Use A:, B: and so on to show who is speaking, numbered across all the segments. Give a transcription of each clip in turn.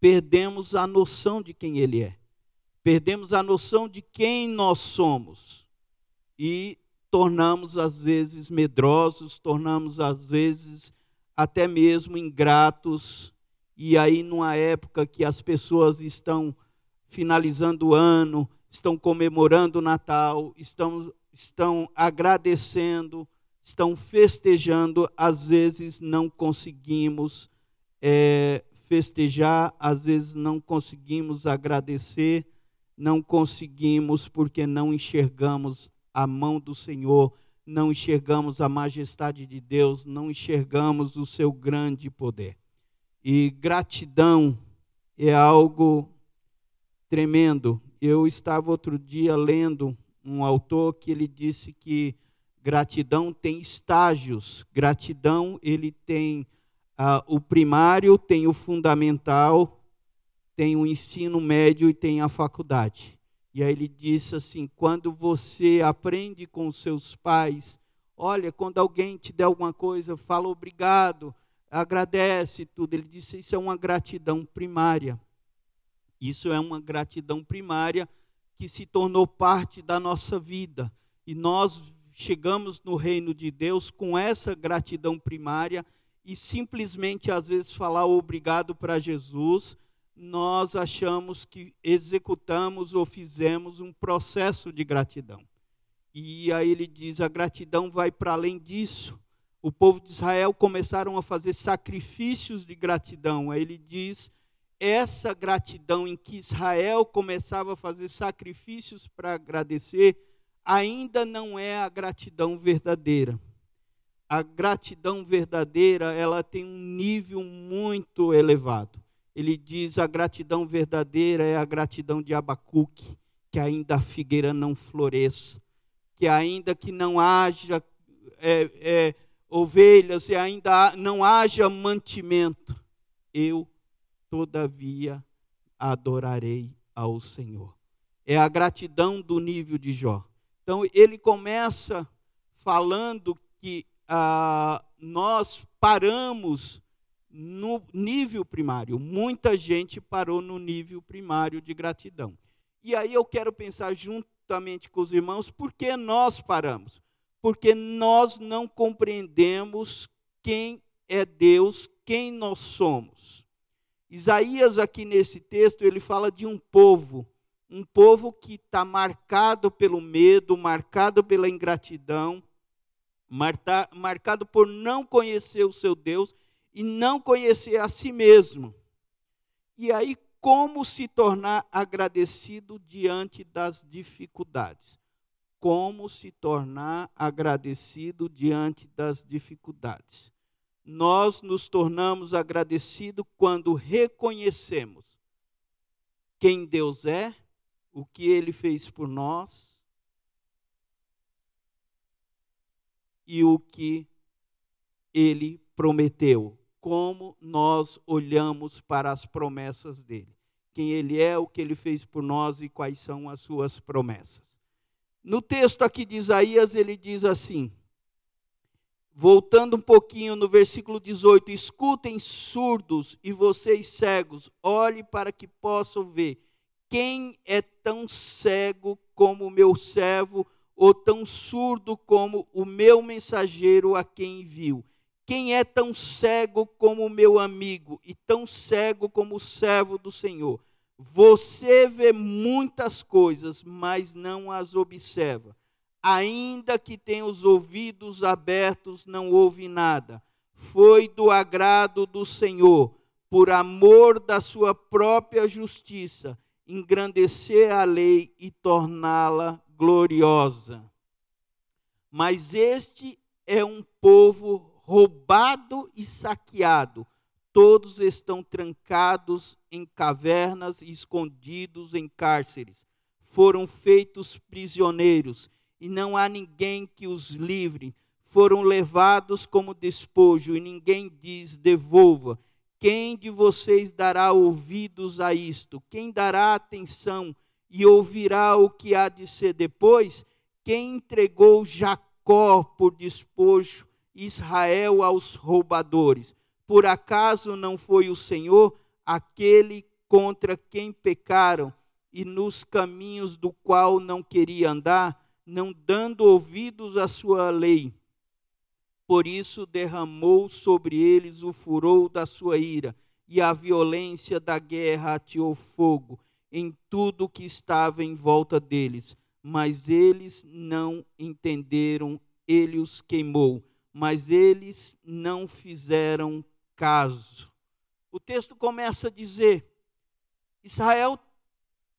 A: perdemos a noção de quem Ele é, perdemos a noção de quem nós somos e tornamos às vezes medrosos, tornamos às vezes até mesmo ingratos. E aí, numa época que as pessoas estão finalizando o ano, estão comemorando o Natal, estão, estão agradecendo, estão festejando, às vezes não conseguimos é, festejar, às vezes não conseguimos agradecer, não conseguimos porque não enxergamos a mão do Senhor, não enxergamos a majestade de Deus, não enxergamos o seu grande poder. E gratidão é algo tremendo. Eu estava outro dia lendo um autor que ele disse que gratidão tem estágios. Gratidão ele tem ah, o primário, tem o fundamental, tem o ensino médio e tem a faculdade. E aí ele disse assim: quando você aprende com seus pais, olha, quando alguém te der alguma coisa, fala obrigado, agradece tudo. Ele disse: isso é uma gratidão primária. Isso é uma gratidão primária que se tornou parte da nossa vida. E nós chegamos no reino de Deus com essa gratidão primária e simplesmente às vezes falar obrigado para Jesus, nós achamos que executamos ou fizemos um processo de gratidão. E aí ele diz: a gratidão vai para além disso. O povo de Israel começaram a fazer sacrifícios de gratidão. Aí ele diz: essa gratidão em que Israel começava a fazer sacrifícios para agradecer, ainda não é a gratidão verdadeira a gratidão verdadeira, ela tem um nível muito elevado. Ele diz a gratidão verdadeira é a gratidão de Abacuque, que ainda a figueira não floresça, que ainda que não haja é, é, ovelhas e ainda não haja mantimento, eu, todavia, adorarei ao Senhor. É a gratidão do nível de Jó. Então, ele começa falando que ah, nós paramos no nível primário. Muita gente parou no nível primário de gratidão. E aí eu quero pensar juntamente com os irmãos, por que nós paramos? Porque nós não compreendemos quem é Deus, quem nós somos. Isaías, aqui nesse texto, ele fala de um povo, um povo que está marcado pelo medo, marcado pela ingratidão, marcado por não conhecer o seu Deus e não conhecer a si mesmo. E aí, como se tornar agradecido diante das dificuldades? Como se tornar agradecido diante das dificuldades? Nós nos tornamos agradecidos quando reconhecemos quem Deus é, o que Ele fez por nós, e o que ele prometeu. Como nós olhamos para as promessas dele. Quem ele é, o que ele fez por nós e quais são as suas promessas. No texto aqui de Isaías, ele diz assim, voltando um pouquinho no versículo 18: Escutem surdos e vocês cegos, olhe para que possam ver. Quem é tão cego como o meu servo ou tão surdo como o meu mensageiro a quem envio? Quem é tão cego como o meu amigo e tão cego como o servo do Senhor? Você vê muitas coisas, mas não as observa. Ainda que tenha os ouvidos abertos, não ouve nada. Foi do agrado do Senhor, por amor da sua própria justiça, engrandecer a lei e torná-la gloriosa. Mas este é um povo roubado e saqueado. Todos estão trancados em cavernas e escondidos em cárceres. Foram feitos prisioneiros e não há ninguém que os livre. Foram levados como despojo e ninguém diz devolva. Quem de vocês dará ouvidos a isto? Quem dará atenção e ouvirá o que há de ser depois, quem entregou Jacó por despojo, Israel aos roubadores. Por acaso não foi o Senhor aquele contra quem pecaram e nos caminhos do qual não queria andar, não dando ouvidos à sua lei. Por isso derramou sobre eles o furor da sua ira, e a violência da guerra ateou fogo em tudo que estava em volta deles. Mas eles não entenderam, ele os queimou, mas eles não fizeram caso. O texto começa a dizer: Israel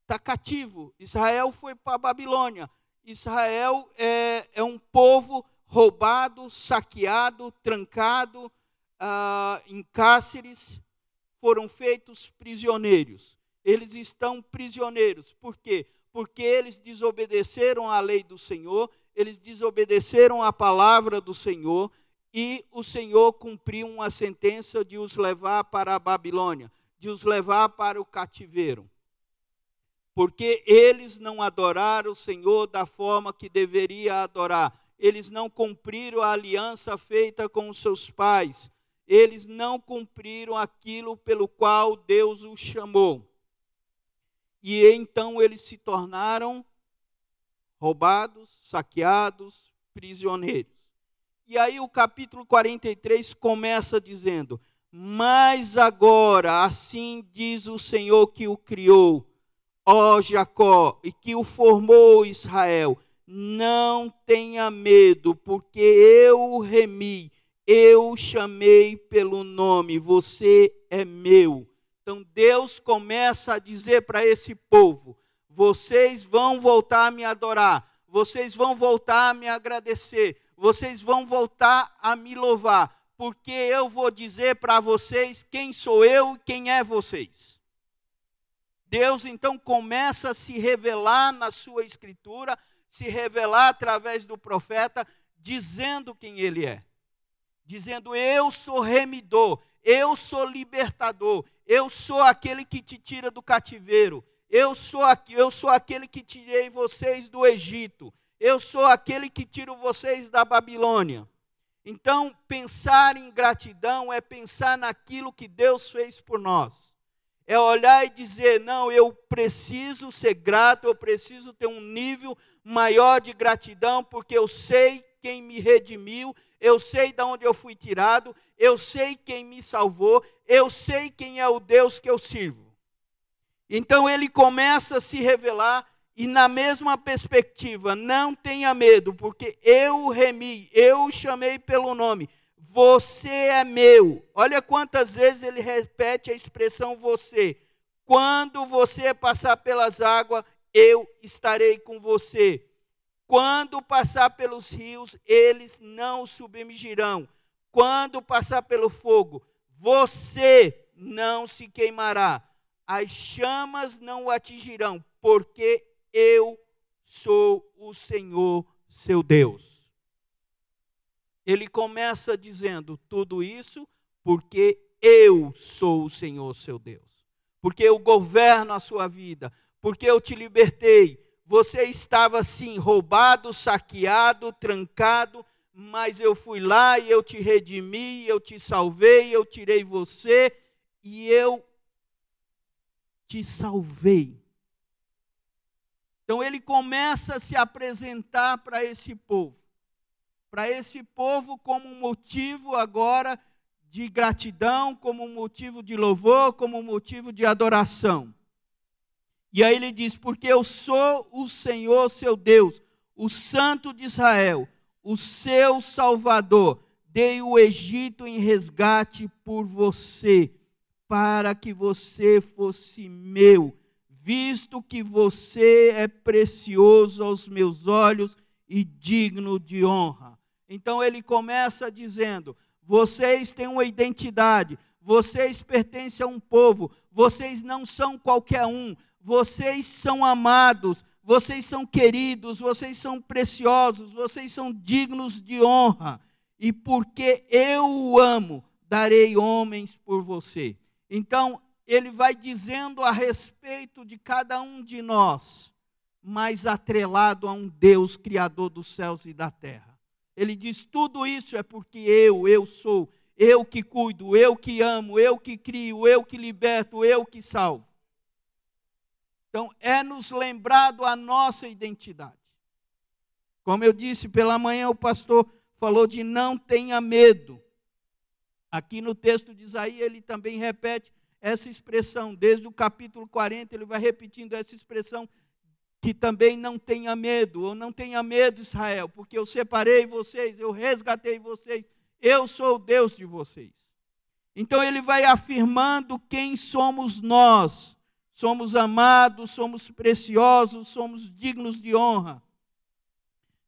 A: está cativo, Israel foi para a Babilônia, Israel é, é, um povo roubado, saqueado, trancado ah, em cáceres, foram feitos prisioneiros. Eles estão prisioneiros. Por quê? Porque eles desobedeceram à lei do Senhor, eles desobedeceram à palavra do Senhor, e o Senhor cumpriu uma sentença de os levar para a Babilônia, de os levar para o cativeiro. Porque eles não adoraram o Senhor da forma que deveria adorar. Eles não cumpriram a aliança feita com os seus pais. Eles não cumpriram aquilo pelo qual Deus os chamou. E então eles se tornaram roubados, saqueados, prisioneiros. E aí o capítulo 43 começa dizendo: Mas agora, assim diz o Senhor que o criou, ó Jacó, e que o formou Israel, não tenha medo, porque eu o remi, eu o chamei pelo nome, você é meu. Então Deus começa a dizer para esse povo: vocês vão voltar a me adorar, vocês vão voltar a me agradecer, vocês vão voltar a me louvar, porque eu vou dizer para vocês quem sou eu e quem é vocês. Deus então começa a se revelar na sua escritura, se revelar através do profeta, dizendo quem ele é. Dizendo: Eu sou remidor, eu sou libertador, eu sou aquele que te tira do cativeiro, eu sou, eu sou aquele que tirei vocês do Egito, eu sou aquele que tiro vocês da Babilônia. Então, pensar em gratidão é pensar naquilo que Deus fez por nós. É olhar e dizer: não, eu preciso ser grato, eu preciso ter um nível maior de gratidão, porque eu sei quem me redimiu, eu sei de onde eu fui tirado, eu sei quem me salvou, eu sei quem é o Deus que eu sirvo. Então ele começa a se revelar e na mesma perspectiva, não tenha medo, porque eu o remi, eu o chamei pelo nome. Você é meu. Olha quantas vezes ele repete a expressão você. Quando você passar pelas águas, eu estarei com você. Quando passar pelos rios, eles não submergirão. Quando passar pelo fogo, você não se queimará. As chamas não o atingirão, porque eu sou o Senhor seu Deus. Ele começa dizendo tudo isso porque eu sou o Senhor seu Deus. Porque eu governo a sua vida, porque eu te libertei. Você estava assim, roubado, saqueado, trancado, mas eu fui lá e eu te redimi, eu te salvei, eu tirei você e eu te salvei. Então ele começa a se apresentar para esse povo. Para esse povo como um motivo agora de gratidão, como um motivo de louvor, como um motivo de adoração. E aí ele diz: Porque eu sou o Senhor seu Deus, o Santo de Israel, o seu Salvador. Dei o Egito em resgate por você, para que você fosse meu visto que você é precioso aos meus olhos e digno de honra. Então ele começa dizendo: vocês têm uma identidade, vocês pertencem a um povo, vocês não são qualquer um, vocês são amados, vocês são queridos, vocês são preciosos, vocês são dignos de honra. E porque eu o amo, darei homens por você. Então, ele vai dizendo a respeito de cada um de nós, mas atrelado a um Deus criador dos céus e da terra. Ele diz: tudo isso é porque eu, eu sou, eu que cuido, eu que amo, eu que crio, eu que liberto, eu que salvo. Então, é nos lembrado a nossa identidade. Como eu disse, pela manhã o pastor falou de não tenha medo. Aqui no texto de Isaías ele também repete essa expressão, desde o capítulo 40, ele vai repetindo essa expressão que também não tenha medo, ou não tenha medo, Israel, porque eu separei vocês, eu resgatei vocês, eu sou o Deus de vocês. Então ele vai afirmando quem somos nós. Somos amados, somos preciosos, somos dignos de honra.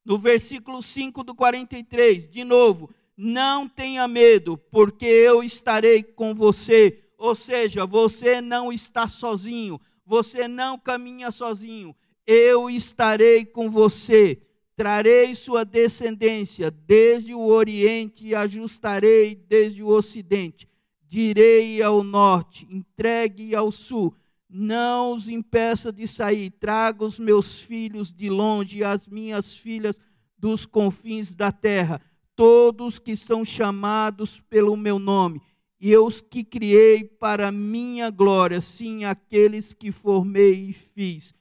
A: No versículo 5 do 43, de novo, não tenha medo, porque eu estarei com você. Ou seja, você não está sozinho, você não caminha sozinho. Eu estarei com você. Trarei sua descendência desde o Oriente e ajustarei desde o Ocidente. Direi ao norte, entregue ao sul não os impeça de sair. Traga os meus filhos de longe e as minhas filhas dos confins da terra, todos que são chamados pelo meu nome, e eu os que criei para minha glória, sim, aqueles que formei e fiz.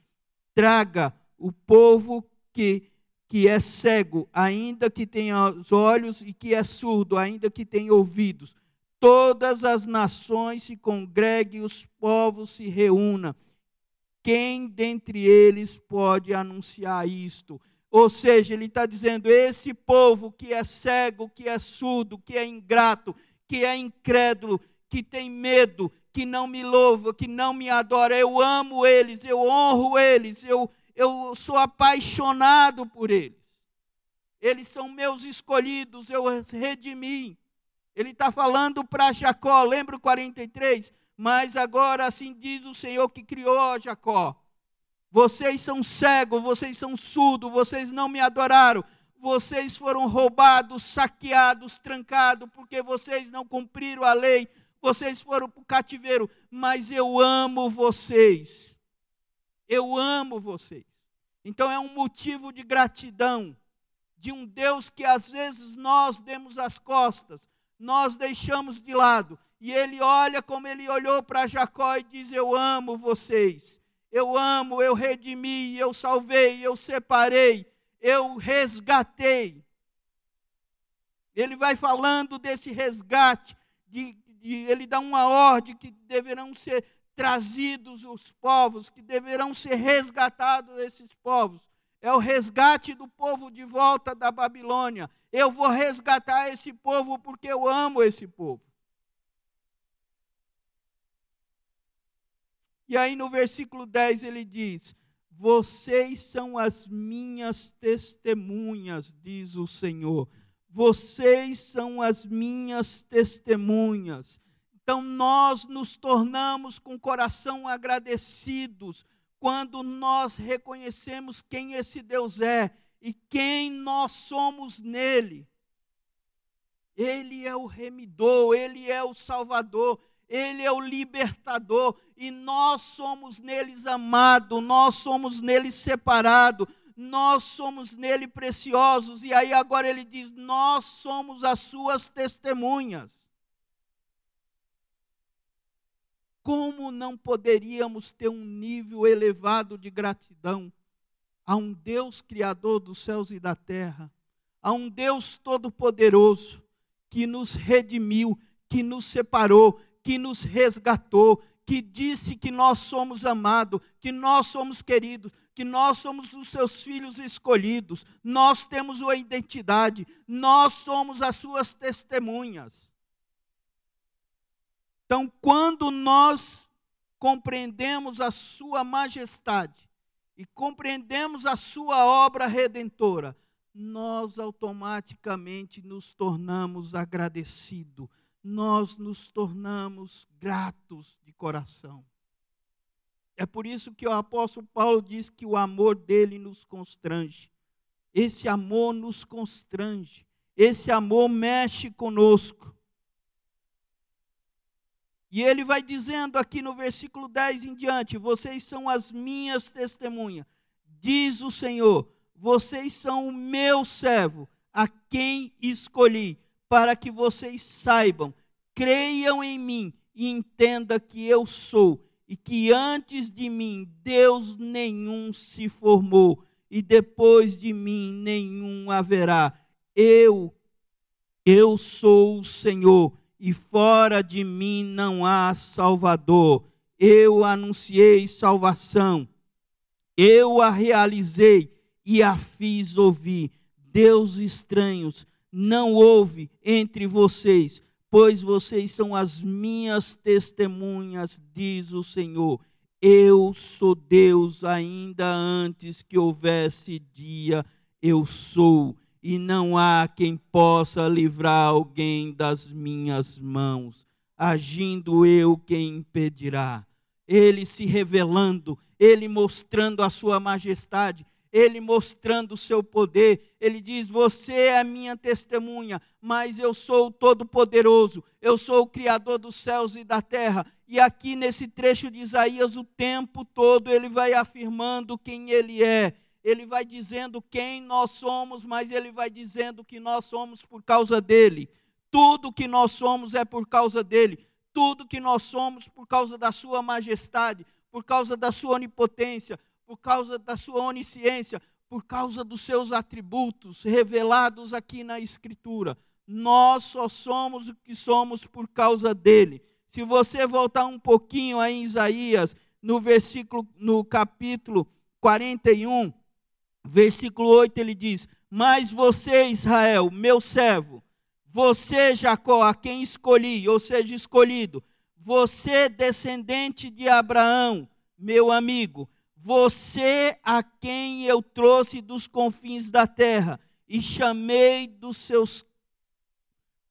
A: Traga o povo que que é cego, ainda que tenha os olhos, e que é surdo, ainda que tenha ouvidos todas as nações se congreguem, os povos se reúnam. Quem dentre eles pode anunciar isto? Ou seja, ele está dizendo: esse povo que é cego, que é surdo, que é ingrato, que é incrédulo, que tem medo, que não me louva, que não me adora, eu amo eles, eu honro eles, eu, eu sou apaixonado por eles. Eles são meus escolhidos, eu redimi. Ele está falando para Jacó, lembra o 43? Mas agora assim diz o Senhor que criou Jacó. Vocês são cegos, vocês são surdos, vocês não me adoraram, vocês foram roubados, saqueados, trancados, porque vocês não cumpriram a lei, vocês foram para o cativeiro, mas eu amo vocês. Eu amo vocês. Então é um motivo de gratidão de um Deus que às vezes nós demos as costas, nós deixamos de lado. E ele olha como ele olhou para Jacó e diz: Eu amo vocês. Eu amo, eu redimi, eu salvei, eu separei, eu resgatei. Ele vai falando desse resgate, de, de, ele dá uma ordem que deverão ser trazidos os povos, que deverão ser resgatados esses povos é o resgate do povo de volta da Babilônia. Eu vou resgatar esse povo porque eu amo esse povo. E aí no versículo 10 ele diz: Vocês são as minhas testemunhas, diz o Senhor. Vocês são as minhas testemunhas. Então nós nos tornamos com coração agradecidos quando nós reconhecemos quem esse Deus é e quem nós somos nele. Ele é o remidor, ele é o salvador, ele é o libertador e nós somos neles amados, nós somos neles separados, nós somos nele preciosos. E aí agora ele diz: Nós somos as suas testemunhas. Como não poderíamos ter um nível elevado de gratidão a um Deus Criador dos céus e da terra, a um Deus Todo-Poderoso, que nos redimiu, que nos separou, que nos resgatou, que disse que nós somos amados, que nós somos queridos, que nós somos os seus filhos escolhidos, nós temos uma identidade, nós somos as suas testemunhas. Então, quando nós compreendemos a Sua majestade e compreendemos a Sua obra redentora, nós automaticamente nos tornamos agradecidos, nós nos tornamos gratos de coração. É por isso que o apóstolo Paulo diz que o amor dele nos constrange. Esse amor nos constrange, esse amor mexe conosco. E ele vai dizendo aqui no versículo 10 em diante: Vocês são as minhas testemunhas, diz o Senhor, vocês são o meu servo, a quem escolhi, para que vocês saibam, creiam em mim e entenda que eu sou e que antes de mim Deus nenhum se formou, e depois de mim nenhum haverá. Eu, eu sou o Senhor, e fora de mim não há Salvador. Eu anunciei salvação, eu a realizei e a fiz ouvir. Deus estranhos não houve entre vocês, pois vocês são as minhas testemunhas, diz o Senhor. Eu sou Deus ainda antes que houvesse dia, eu sou, e não há quem possa livrar alguém das minhas mãos. Agindo eu, quem impedirá? Ele se revelando, ele mostrando a sua majestade, ele mostrando o seu poder. Ele diz: Você é a minha testemunha, mas eu sou o Todo-Poderoso, eu sou o Criador dos céus e da terra. E aqui nesse trecho de Isaías, o tempo todo ele vai afirmando quem ele é. Ele vai dizendo quem nós somos, mas ele vai dizendo que nós somos por causa dele. Tudo que nós somos é por causa dele. Tudo que nós somos por causa da sua majestade, por causa da sua onipotência, por causa da sua onisciência, por causa dos seus atributos revelados aqui na Escritura. Nós só somos o que somos por causa dele. Se você voltar um pouquinho aí em Isaías, no versículo, no capítulo 41, versículo 8, ele diz: Mas você, Israel, meu servo, você, Jacó, a quem escolhi, ou seja, escolhido, você, descendente de Abraão, meu amigo, você a quem eu trouxe dos confins da terra e chamei dos seus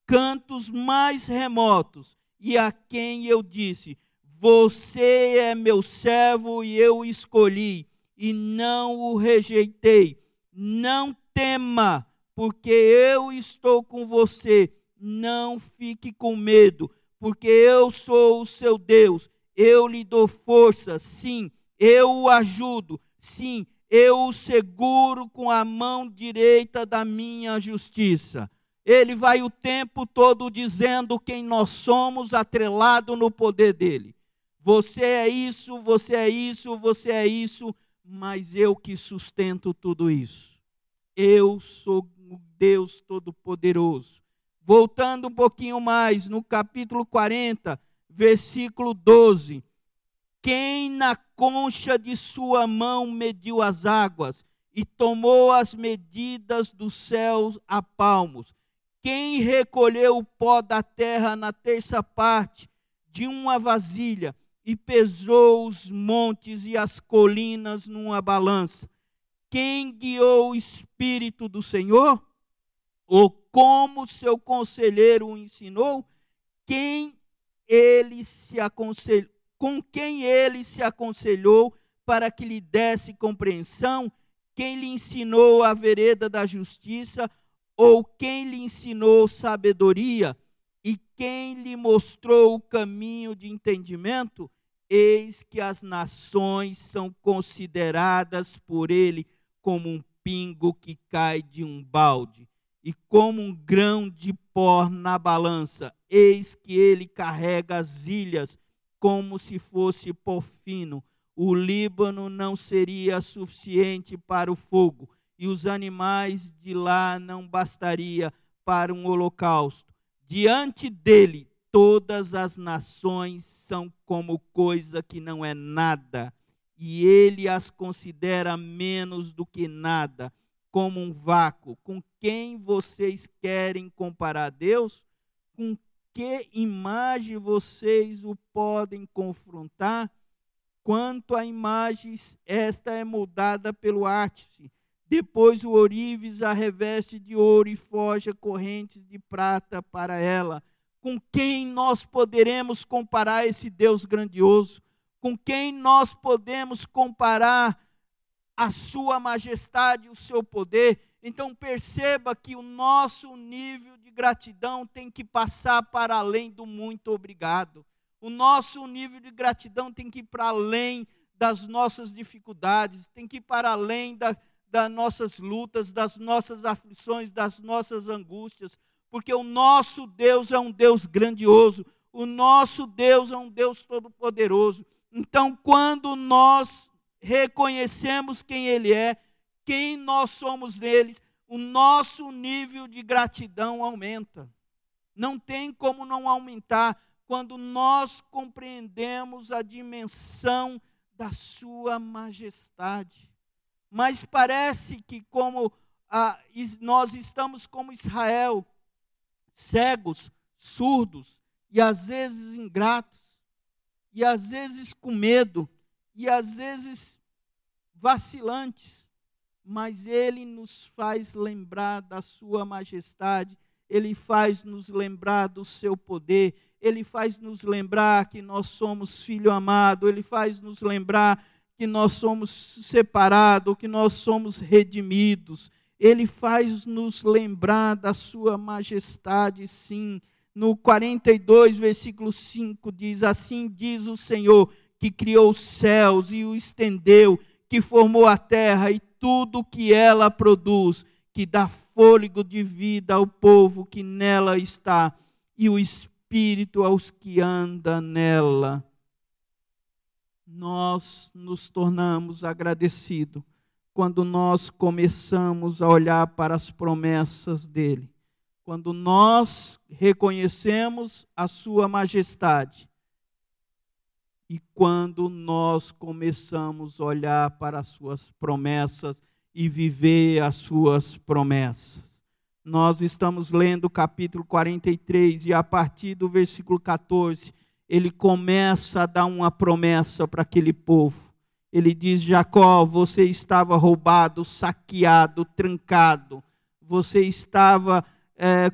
A: cantos mais remotos, e a quem eu disse: Você é meu servo e eu escolhi, e não o rejeitei. Não tema, porque eu estou com você. Não fique com medo, porque eu sou o seu Deus. Eu lhe dou força, sim eu o ajudo, sim, eu o seguro com a mão direita da minha justiça. Ele vai o tempo todo dizendo quem nós somos, atrelado no poder dele. Você é isso, você é isso, você é isso, mas eu que sustento tudo isso. Eu sou o Deus Todo-Poderoso. Voltando um pouquinho mais, no capítulo 40, versículo 12 quem na concha de sua mão mediu as águas e tomou as medidas dos céus a palmos? Quem recolheu o pó da terra na terça parte de uma vasilha e pesou os montes e as colinas numa balança? Quem guiou o Espírito do Senhor? Ou como seu conselheiro o ensinou? Quem ele se aconselhou? com quem ele se aconselhou para que lhe desse compreensão, quem lhe ensinou a vereda da justiça, ou quem lhe ensinou sabedoria, e quem lhe mostrou o caminho de entendimento, eis que as nações são consideradas por ele como um pingo que cai de um balde, e como um grão de pó na balança, eis que ele carrega as ilhas como se fosse fino. O Líbano não seria suficiente para o fogo, e os animais de lá não bastaria para um holocausto. Diante dele, todas as nações são como coisa que não é nada, e ele as considera menos do que nada, como um vácuo. Com quem vocês querem comparar Deus? Com que imagem vocês o podem confrontar? Quanto a imagens, esta é moldada pelo artífice. Depois o ourives a reveste de ouro e forja correntes de prata para ela. Com quem nós poderemos comparar esse Deus grandioso? Com quem nós podemos comparar a sua majestade, o seu poder? Então perceba que o nosso nível de gratidão tem que passar para além do muito obrigado. O nosso nível de gratidão tem que ir para além das nossas dificuldades, tem que ir para além da, das nossas lutas, das nossas aflições, das nossas angústias, porque o nosso Deus é um Deus grandioso, o nosso Deus é um Deus todo-poderoso, Então, quando nós reconhecemos quem Ele é, quem nós somos deles, o nosso nível de gratidão aumenta. Não tem como não aumentar quando nós compreendemos a dimensão da Sua majestade. Mas parece que, como ah, nós estamos como Israel, cegos, surdos e às vezes ingratos, e às vezes com medo, e às vezes vacilantes, mas Ele nos faz lembrar da Sua majestade, Ele faz nos lembrar do Seu poder, Ele faz nos lembrar que nós somos filho amado, Ele faz nos lembrar que nós somos separados, que nós somos redimidos. Ele faz nos lembrar da Sua majestade, sim. No 42, versículo 5 diz: Assim diz o Senhor, que criou os céus e o estendeu, que formou a terra e tudo que ela produz, que dá fôlego de vida ao povo que nela está, e o espírito aos que andam nela. Nós nos tornamos agradecidos quando nós começamos a olhar para as promessas dele. Quando nós reconhecemos a sua majestade e quando nós começamos a olhar para as suas promessas e viver as suas promessas. Nós estamos lendo o capítulo 43 e a partir do versículo 14, ele começa a dar uma promessa para aquele povo. Ele diz: Jacó, você estava roubado, saqueado, trancado, você estava é,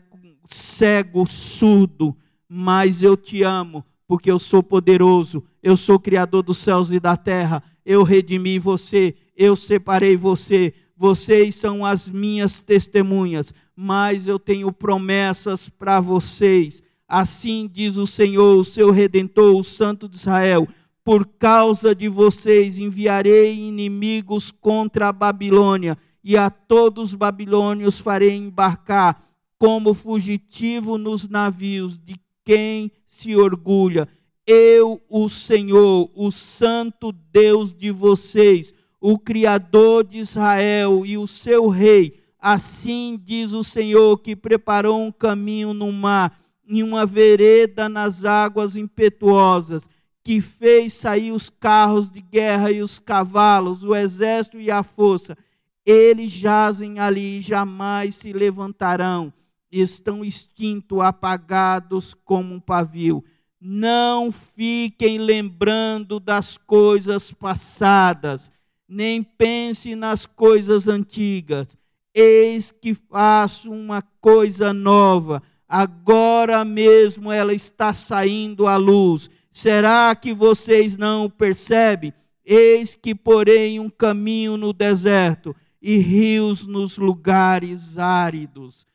A: cego, surdo, mas eu te amo, porque eu sou poderoso, eu sou criador dos céus e da terra, eu redimi você, eu separei você, vocês são as minhas testemunhas, mas eu tenho promessas para vocês. Assim diz o Senhor, o seu redentor, o Santo de Israel: por causa de vocês enviarei inimigos contra a Babilônia, e a todos os babilônios farei embarcar como fugitivo nos navios de quem se orgulha. Eu, o Senhor, o Santo Deus de vocês, o Criador de Israel e o seu Rei, assim diz o Senhor que preparou um caminho no mar, em uma vereda nas águas impetuosas, que fez sair os carros de guerra e os cavalos, o exército e a força. Eles jazem ali e jamais se levantarão estão extintos, apagados como um pavio. Não fiquem lembrando das coisas passadas, nem pense nas coisas antigas. Eis que faço uma coisa nova, agora mesmo ela está saindo à luz. Será que vocês não percebem? Eis que porém um caminho no deserto e rios nos lugares áridos.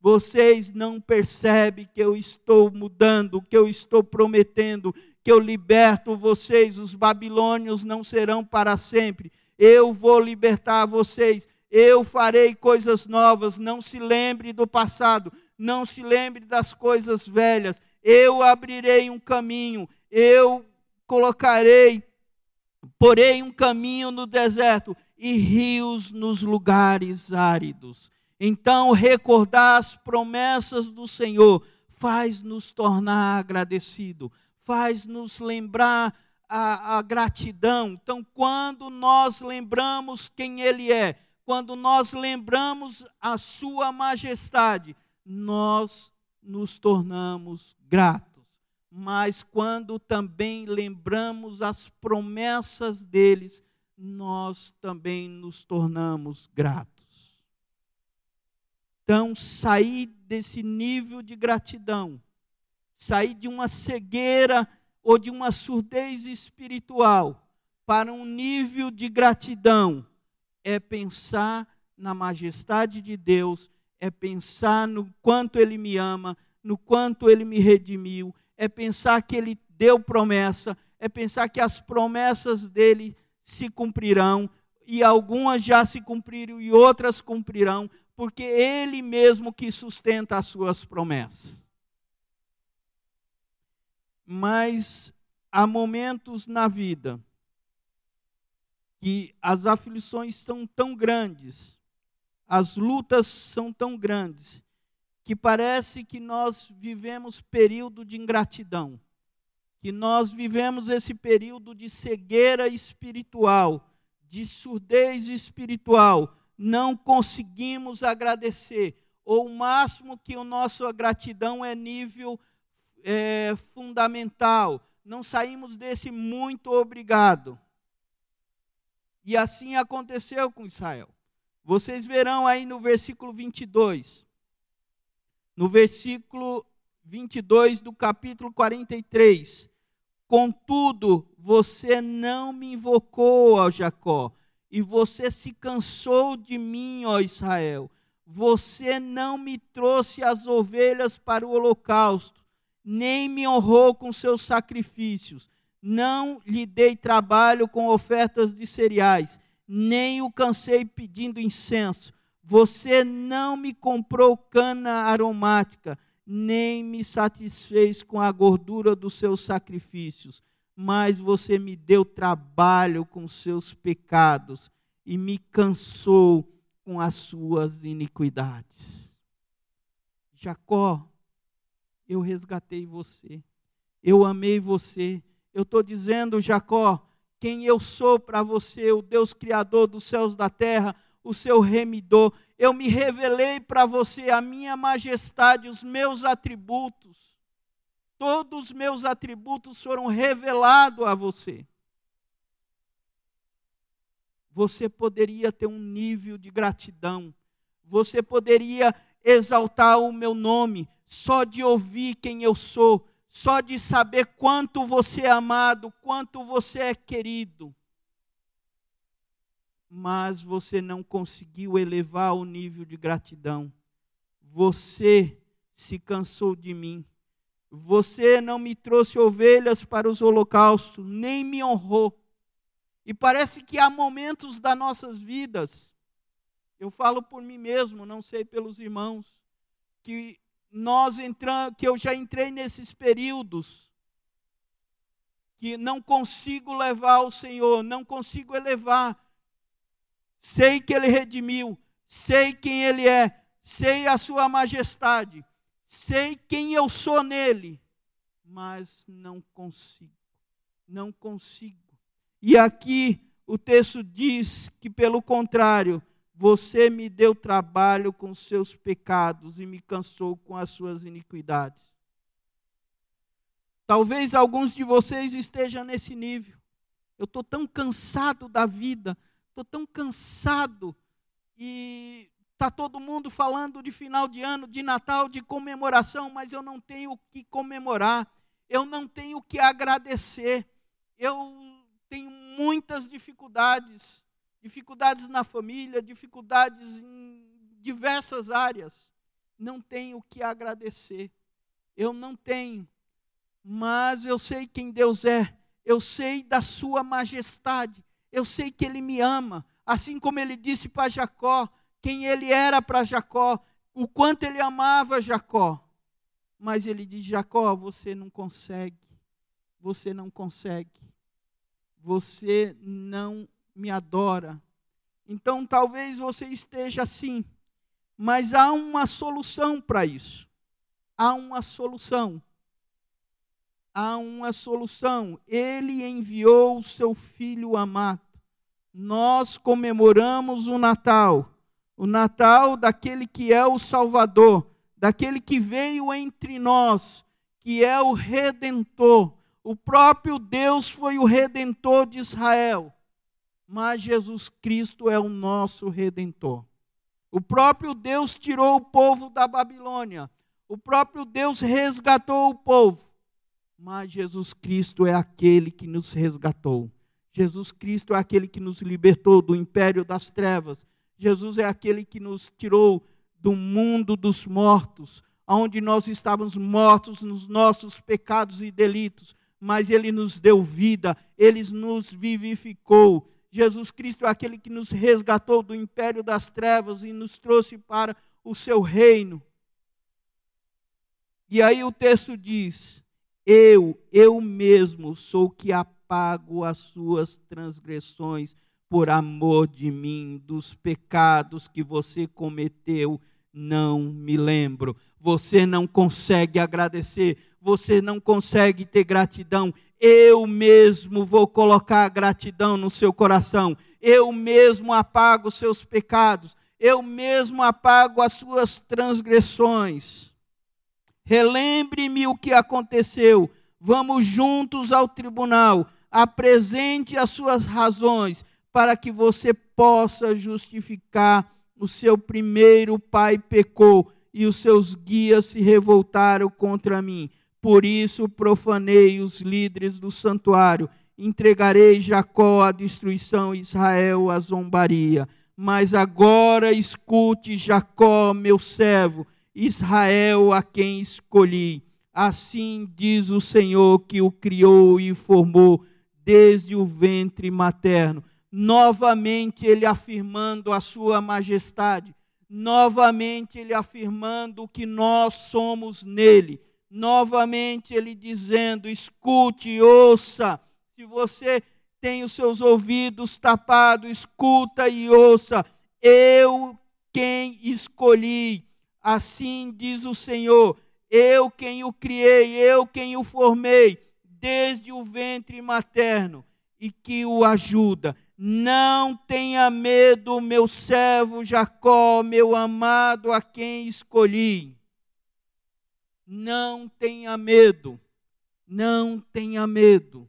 A: Vocês não percebem que eu estou mudando, que eu estou prometendo, que eu liberto vocês, os babilônios não serão para sempre. Eu vou libertar vocês, eu farei coisas novas. Não se lembre do passado, não se lembre das coisas velhas. Eu abrirei um caminho, eu colocarei, porei um caminho no deserto e rios nos lugares áridos. Então, recordar as promessas do Senhor faz nos tornar agradecido, faz nos lembrar a, a, gratidão. Então, quando nós lembramos quem Ele é, quando nós lembramos a Sua majestade, nós nos tornamos gratos. Mas quando também lembramos as promessas deles, nós também nos tornamos gratos. Então, sair desse nível de gratidão, sair de uma cegueira ou de uma surdez espiritual para um nível de gratidão, é pensar na majestade de Deus, é pensar no quanto Ele me ama, no quanto Ele me redimiu, é pensar que Ele deu promessa, é pensar que as promessas dele se cumprirão, e algumas já se cumpriram e outras cumprirão, porque Ele mesmo que sustenta as suas promessas. Mas há momentos na vida que as aflições são tão grandes, as lutas são tão grandes, que parece que nós vivemos período de ingratidão, que nós vivemos esse período de cegueira espiritual, de surdez espiritual, não conseguimos agradecer, ou o máximo que o nosso gratidão é nível é, fundamental, não saímos desse muito obrigado. E assim aconteceu com Israel. Vocês verão aí no versículo 22. No versículo 22 do capítulo 43. Contudo, você não me invocou, ó Jacó, e você se cansou de mim, ó Israel. Você não me trouxe as ovelhas para o holocausto, nem me honrou com seus sacrifícios. Não lhe dei trabalho com ofertas de cereais, nem o cansei pedindo incenso. Você não me comprou cana aromática, nem me satisfez com a gordura dos seus sacrifícios, mas você me deu trabalho com seus pecados e me cansou com as suas iniquidades. Jacó, eu resgatei você, eu amei você. Eu estou dizendo, Jacó, quem eu sou para você, o Deus Criador dos céus e da terra, o seu remidor. Eu me revelei para você a minha majestade, os meus atributos. Todos os meus atributos foram revelados a você. Você poderia ter um nível de gratidão. Você poderia exaltar o meu nome só de ouvir quem eu sou, só de saber quanto você é amado, quanto você é querido mas você não conseguiu elevar o nível de gratidão. Você se cansou de mim. Você não me trouxe ovelhas para os holocaustos, nem me honrou. E parece que há momentos das nossas vidas, eu falo por mim mesmo, não sei pelos irmãos, que nós entramos, que eu já entrei nesses períodos que não consigo levar ao Senhor, não consigo elevar, sei que ele redimiu, sei quem ele é, sei a sua majestade, sei quem eu sou nele, mas não consigo, não consigo. E aqui o texto diz que, pelo contrário, você me deu trabalho com seus pecados e me cansou com as suas iniquidades. Talvez alguns de vocês estejam nesse nível. Eu estou tão cansado da vida, estou tão cansado e está todo mundo falando de final de ano, de Natal, de comemoração, mas eu não tenho o que comemorar, eu não tenho o que agradecer, eu tenho muitas dificuldades, dificuldades na família, dificuldades em diversas áreas, não tenho o que agradecer, eu não tenho, mas eu sei quem Deus é, eu sei da Sua majestade, eu sei que Ele me ama, assim como Ele disse para Jacó, quem Ele era para Jacó, o quanto Ele amava Jacó. Mas Ele diz: Jacó, você não consegue, você não consegue, você não me adora. Então talvez você esteja assim, mas há uma solução para isso. Há uma solução há uma solução. Ele enviou o seu filho amado. Nós comemoramos o Natal, o Natal daquele que é o Salvador, daquele que veio entre nós, que é o redentor. O próprio Deus foi o redentor de Israel, mas Jesus Cristo é o nosso redentor. O próprio Deus tirou o povo da Babilônia. O próprio Deus resgatou o povo mas Jesus Cristo é aquele que nos resgatou. Jesus Cristo é aquele que nos libertou do império das trevas. Jesus é aquele que nos tirou do mundo dos mortos, onde nós estávamos mortos nos nossos pecados e delitos, mas ele nos deu vida, ele nos vivificou. Jesus Cristo é aquele que nos resgatou do império das trevas e nos trouxe para o seu reino. E aí o texto diz: Eu, eu mesmo sou que apago as suas transgressões por amor de mim, dos pecados que você cometeu, não me lembro. Você não consegue agradecer, você não consegue ter gratidão. Eu mesmo vou colocar gratidão no seu coração. Eu mesmo apago os seus pecados. Eu mesmo apago as suas transgressões. Relembre-me o que aconteceu. Vamos juntos ao tribunal. Apresente as suas razões para que você possa justificar o seu primeiro pai pecou e os seus guias se revoltaram contra mim. Por isso profanei os líderes do santuário, entregarei Jacó à destruição, Israel à zombaria. Mas agora escute Jacó, meu servo, Israel a quem escolhi. Assim diz o Senhor que o criou e formou desde o ventre materno novamente ele afirmando a sua majestade, novamente ele afirmando que nós somos nele, novamente ele dizendo: escute, ouça, se você tem os seus ouvidos tapados, escuta e ouça, eu quem escolhi, assim diz o Senhor, eu quem o criei, eu quem o formei, desde o ventre materno, e que o ajuda. Não tenha medo, meu servo Jacó, meu amado, a quem escolhi. Não tenha medo, não tenha medo.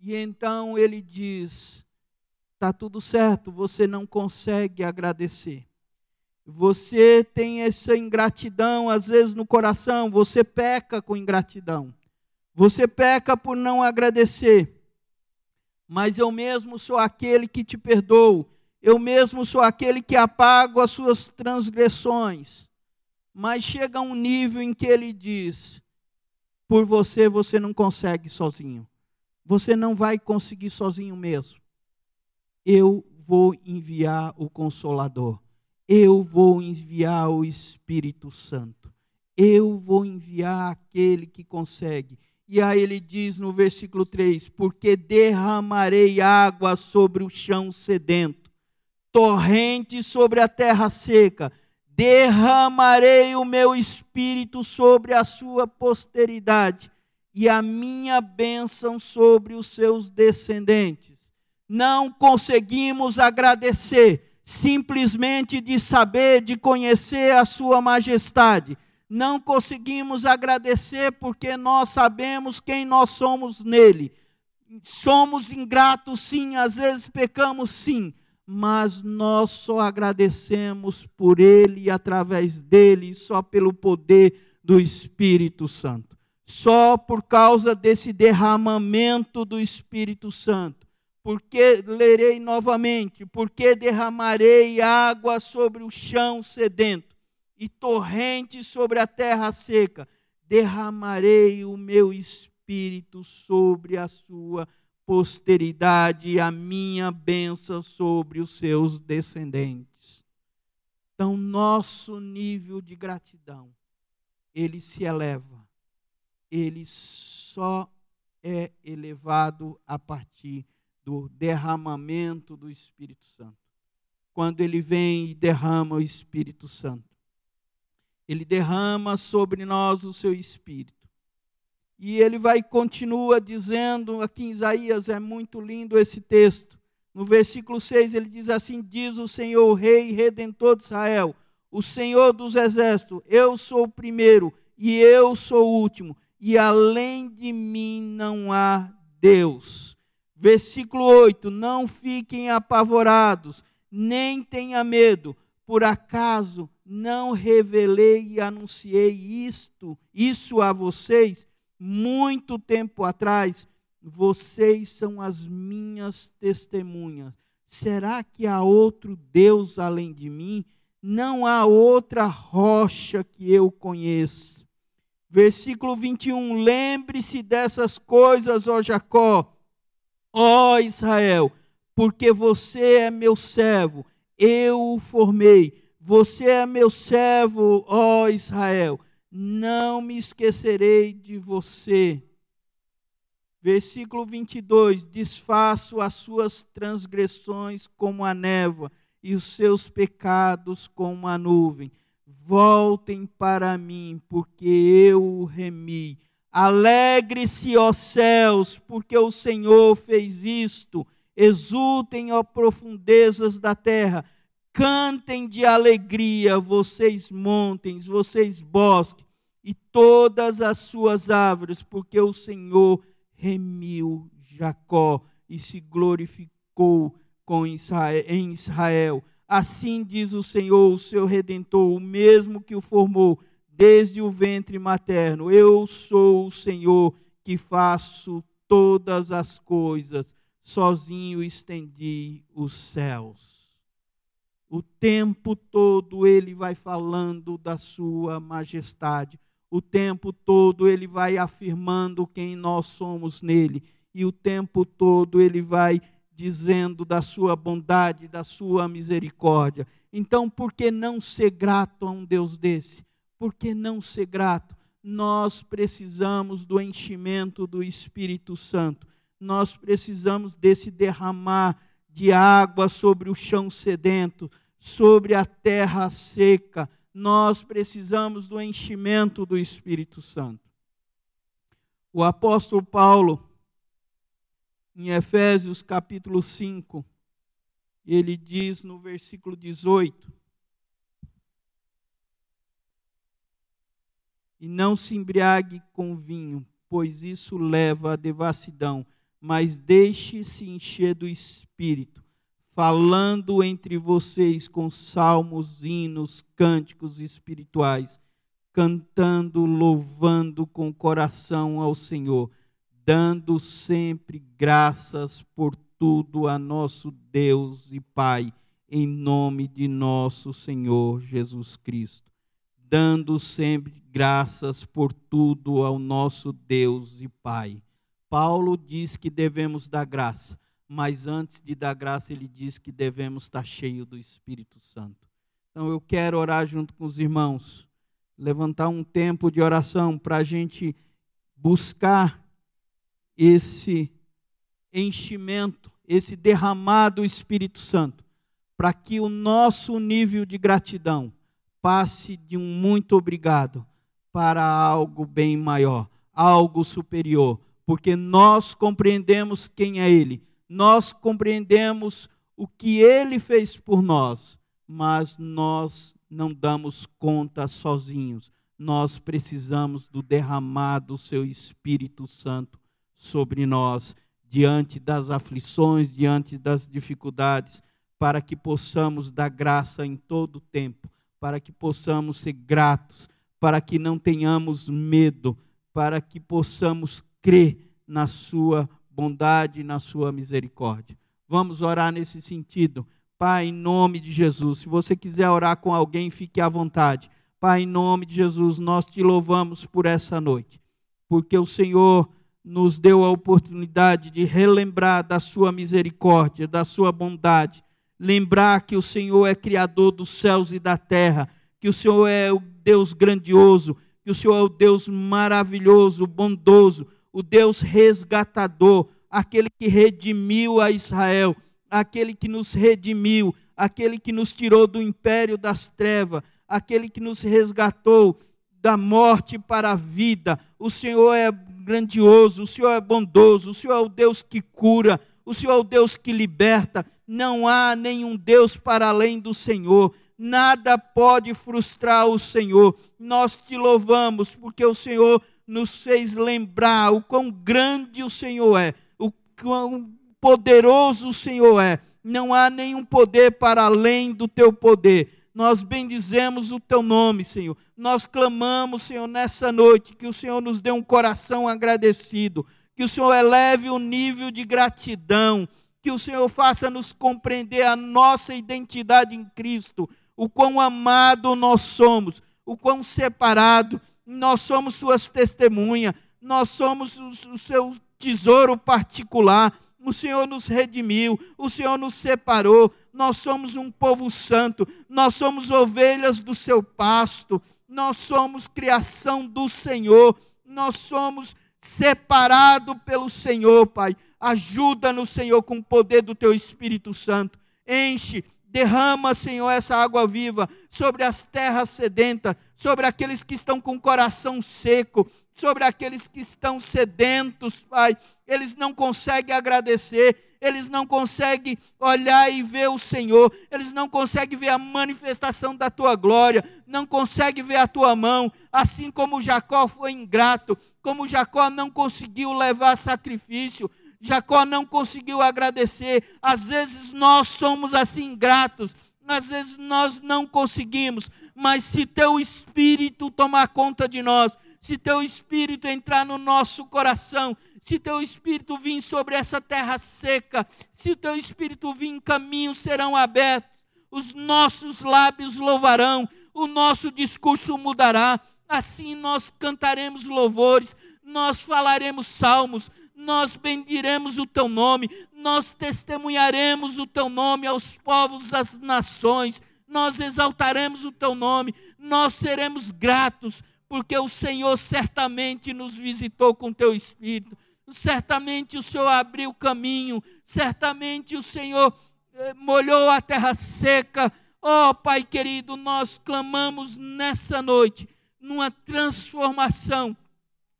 A: E então ele diz: está tudo certo, você não consegue agradecer. Você tem essa ingratidão às vezes no coração, você peca com ingratidão. Você peca por não agradecer mas eu mesmo sou aquele que te perdoo, eu mesmo sou aquele que apago as suas transgressões. Mas chega um nível em que ele diz: por você, você não consegue sozinho. Você não vai conseguir sozinho mesmo. Eu vou enviar o Consolador. Eu vou enviar o Espírito Santo. Eu vou enviar aquele que consegue. E aí ele diz no versículo 3: Porque derramarei água sobre o chão sedento, torrente sobre a terra seca, derramarei o meu espírito sobre a sua posteridade e a minha bênção sobre os seus descendentes. Não conseguimos agradecer simplesmente de saber, de conhecer a sua majestade não conseguimos agradecer porque nós sabemos quem nós somos nele. Somos ingratos, sim, às vezes pecamos, sim, mas nós só agradecemos por ele e através dele, só pelo poder do Espírito Santo. Só por causa desse derramamento do Espírito Santo. Porque lerei novamente, porque derramarei água sobre o chão sedento e torrentes sobre a terra seca. Derramarei o meu espírito sobre a sua posteridade a minha bênção sobre os seus descendentes. Então, nosso nível de gratidão, ele se eleva. Ele só é elevado a partir do derramamento do Espírito Santo. Quando ele vem e derrama o Espírito Santo ele derrama sobre nós o seu espírito. E ele vai continua dizendo, aqui em Isaías é muito lindo esse texto. No versículo 6 ele diz assim: Diz o Senhor, Rei redentor de Israel, o Senhor dos exércitos, eu sou o primeiro e eu sou o último, e além de mim não há Deus. Versículo 8: Não fiquem apavorados, nem tenha medo, por acaso não revelei e anunciei isto, isso a vocês muito tempo atrás? Vocês são as minhas testemunhas. Será que há outro Deus além de mim? Não há outra rocha que eu conheça. Versículo 21. Lembre-se dessas coisas, ó Jacó, ó Israel, porque você é meu servo, eu o formei você é meu servo, ó Israel, não me esquecerei de você. Versículo 22: Desfaço as suas transgressões como a névoa e os seus pecados como a nuvem. Voltem para mim, porque eu o remi. Alegre-se, ó céus, porque o Senhor fez isto. Exultem, ó profundezas da terra. Cantem de alegria, vocês montem, vocês bosques e todas as suas árvores, porque o Senhor remiu Jacó e se glorificou com Israel, em Israel. Assim diz o Senhor, o seu redentor, o mesmo que o formou desde o ventre materno. Eu sou o Senhor que faço todas as coisas, sozinho estendi os céus. O tempo todo ele vai falando da sua majestade o tempo todo ele vai afirmando quem nós somos nele, e o tempo todo ele vai dizendo da sua bondade, da sua misericórdia. Então, por que não ser grato a um Deus desse? Por que não ser grato? Nós precisamos do enchimento do Espírito Santo. Nós precisamos desse derramar de água sobre o chão sedento, sobre a terra seca nós precisamos do enchimento do Espírito Santo. O apóstolo Paulo, em Efésios capítulo 5, ele diz no versículo 18: E não se embriague com vinho, pois isso leva à devassidão, mas deixe-se encher do espírito falando entre vocês com salmos, hinos, cânticos espirituais, cantando, louvando com coração ao Senhor, dando sempre graças por tudo a nosso Deus e Pai, em nome de nosso Senhor Jesus Cristo. Dando sempre graças por tudo ao nosso Deus e Pai. Paulo diz que devemos dar graça mas antes de dar graça, ele diz que devemos estar cheio do Espírito Santo. Então eu quero orar junto com os irmãos, levantar um tempo de oração para a gente buscar esse enchimento, esse derramado Espírito Santo, para que o nosso nível de gratidão passe de um muito obrigado para algo bem maior, algo superior, porque nós compreendemos quem é Ele nós compreendemos o que ele fez por nós, mas nós não damos conta sozinhos. Nós precisamos do derramar do seu Espírito Santo sobre nós, diante das aflições, diante das dificuldades, para que possamos dar graça em todo o tempo, para que possamos ser gratos, para que não tenhamos medo, para que possamos crer na Sua bondade e na sua misericórdia. Vamos orar nesse sentido. Pai, em nome de Jesus, se você quiser orar com alguém, fique à vontade. Pai, em nome de Jesus, nós te louvamos por essa noite, porque o Senhor nos deu a oportunidade de relembrar da sua misericórdia, da sua bondade, lembrar que o Senhor é criador dos céus e da terra, que o Senhor é o Deus grandioso, que o Senhor é o Deus maravilhoso, bondoso, o Deus resgatador, aquele que redimiu a Israel, aquele que nos redimiu, aquele que nos tirou do império das trevas, aquele que nos resgatou da morte para a vida. O Senhor é grandioso, o Senhor é bondoso, o Senhor é o Deus que cura, o Senhor é o Deus que liberta. Não há nenhum Deus para além do Senhor. Nada pode frustrar o Senhor. Nós te louvamos porque o Senhor nos fez lembrar o quão grande o Senhor é, o quão poderoso o Senhor é. Não há nenhum poder para além do teu poder. Nós bendizemos o teu nome, Senhor. Nós clamamos, Senhor, nessa noite, que o Senhor nos dê um coração agradecido, que o Senhor eleve o nível de gratidão, que o Senhor faça nos compreender a nossa identidade em Cristo, o quão amado nós somos, o quão separado, nós somos suas testemunhas, nós somos o, seu tesouro particular. O Senhor nos redimiu, o Senhor nos separou, nós somos um povo santo, nós somos ovelhas do seu pasto, nós somos criação do Senhor, nós somos separado pelo Senhor, Pai. Ajuda-nos, Senhor, com o poder do Teu Espírito Santo. Enche, derrama, Senhor, essa água viva sobre as terras sedentas, sobre aqueles que estão com o coração seco, sobre aqueles que estão sedentos, Pai. Eles não conseguem agradecer, eles não conseguem olhar e ver o Senhor, eles não conseguem ver a manifestação da tua glória, não conseguem ver a tua mão, assim como Jacó foi ingrato, como Jacó não conseguiu levar sacrifício, Jacó não conseguiu agradecer. Às vezes nós somos assim ingratos, às vezes nós não conseguimos, mas se teu espírito tomar conta de nós, se teu espírito entrar no nosso coração, se teu espírito vir sobre essa terra seca, se teu espírito vir, caminhos serão abertos, os nossos lábios louvarão, o nosso discurso mudará, assim nós cantaremos louvores, nós falaremos salmos, nós bendiremos o teu nome, nós testemunharemos o teu nome aos povos, às nações, nós exaltaremos o teu nome, nós seremos gratos, porque o Senhor certamente nos visitou com teu espírito, certamente o Senhor abriu caminho, certamente o Senhor eh, molhou a terra seca. Ó oh, Pai querido, nós clamamos nessa noite numa transformação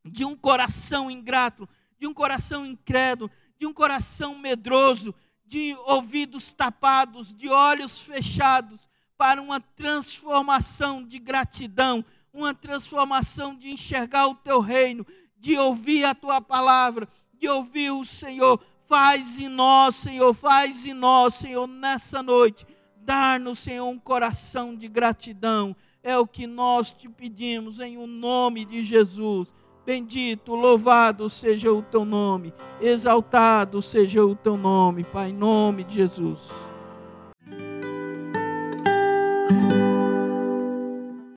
A: de um coração ingrato de um coração incrédulo, de um coração medroso, de ouvidos tapados, de olhos fechados, para uma transformação de gratidão, uma transformação de enxergar o teu reino, de ouvir a tua palavra, de ouvir o Senhor. Faz em nós, Senhor, faz em nós, Senhor, nessa noite. Dar-nos, Senhor, um coração de gratidão. É o que nós te pedimos em o nome de Jesus. Bendito, louvado seja o teu nome, exaltado seja o teu nome, Pai, em nome de Jesus.